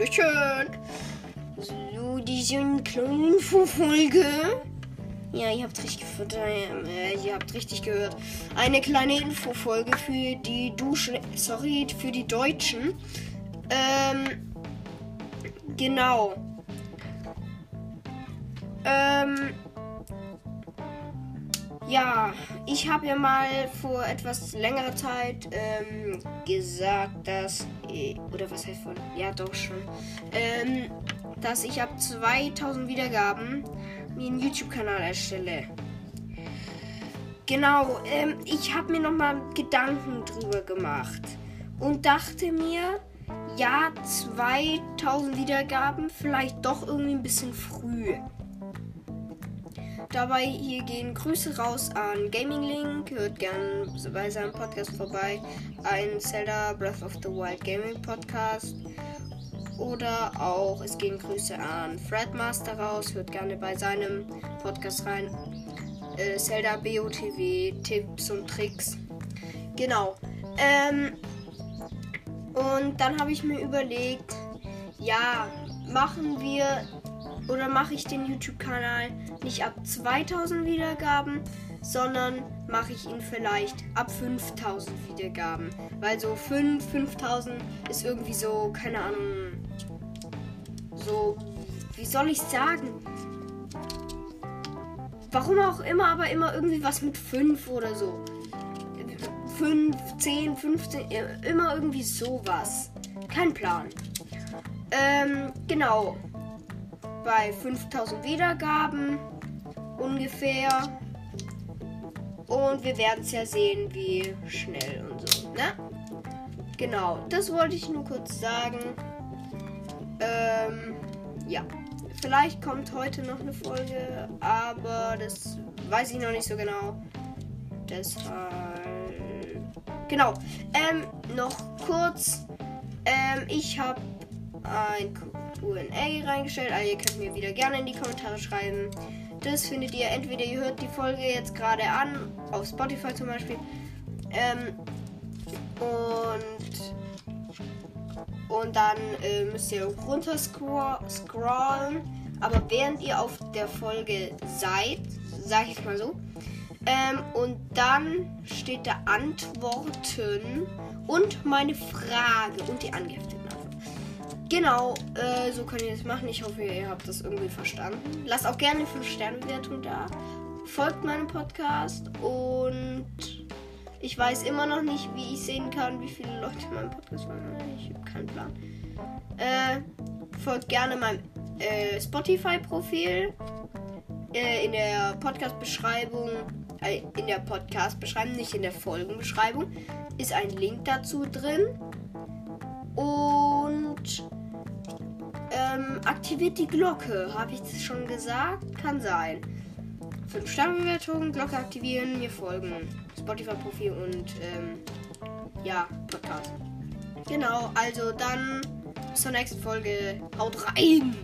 Hallöchen. So, diese kleine Infofolge. Ja, ihr habt richtig gehört. Äh, ihr habt richtig gehört. Eine kleine Infofolge für die Duschen. Sorry, für die Deutschen. Ähm, genau. Ähm, ja, ich habe ja mal vor etwas längerer Zeit ähm, gesagt, dass. Oder was heißt von? Ja, doch schon. Ähm, dass ich ab 2000 Wiedergaben mir einen YouTube-Kanal erstelle. Genau, ähm, ich habe mir nochmal Gedanken drüber gemacht und dachte mir, ja, 2000 Wiedergaben vielleicht doch irgendwie ein bisschen früh. Dabei hier gehen Grüße raus an Gaming Link. Hört gern bei seinem Podcast vorbei. Ein Zelda Breath of the Wild Gaming Podcast. Oder auch, es gehen Grüße an Fredmaster raus. Hört gerne bei seinem Podcast rein. Äh, Zelda BOTW, Tipps und Tricks. Genau. Ähm, und dann habe ich mir überlegt, ja, machen wir oder mache ich den YouTube-Kanal nicht ab 2000 Wiedergaben, sondern mache ich ihn vielleicht ab 5000 Wiedergaben. Weil so 5, 5000 ist irgendwie so, keine Ahnung, so, wie soll ich sagen? Warum auch immer, aber immer irgendwie was mit 5 oder so. 5, 10, 15, immer irgendwie sowas. Kein Plan. Ähm, genau bei 5000 Wiedergaben ungefähr. Und wir werden es ja sehen, wie schnell und so, ne? Genau, das wollte ich nur kurz sagen. Ähm, ja. Vielleicht kommt heute noch eine Folge, aber das weiß ich noch nicht so genau. Deshalb. Genau. Ähm, noch kurz. Ähm, ich habe ein QA reingestellt. Also ihr könnt mir wieder gerne in die Kommentare schreiben. Das findet ihr entweder ihr hört die Folge jetzt gerade an, auf Spotify zum Beispiel. Ähm, und, und dann äh, müsst ihr runter scrollen. Aber während ihr auf der Folge seid, sage ich mal so, ähm, und dann steht da Antworten und meine Frage und die angeheftete Genau, äh, so könnt ihr das machen. Ich hoffe, ihr habt das irgendwie verstanden. Lasst auch gerne eine 5-Sterne-Bewertung da. Folgt meinem Podcast und ich weiß immer noch nicht, wie ich sehen kann, wie viele Leute meinen Podcast hören. Ich habe keinen Plan. Äh, folgt gerne meinem äh, Spotify-Profil. Äh, in der Podcast-Beschreibung, äh, in der Podcast-Beschreibung, nicht in der Folgenbeschreibung, ist ein Link dazu drin. Und ähm, aktiviert die Glocke. Habe ich das schon gesagt? Kann sein. 5 Sternbewertungen, Glocke aktivieren, mir folgen. Spotify-Profil und ähm, ja, Podcast. Genau, also dann bis zur nächsten Folge. Haut rein!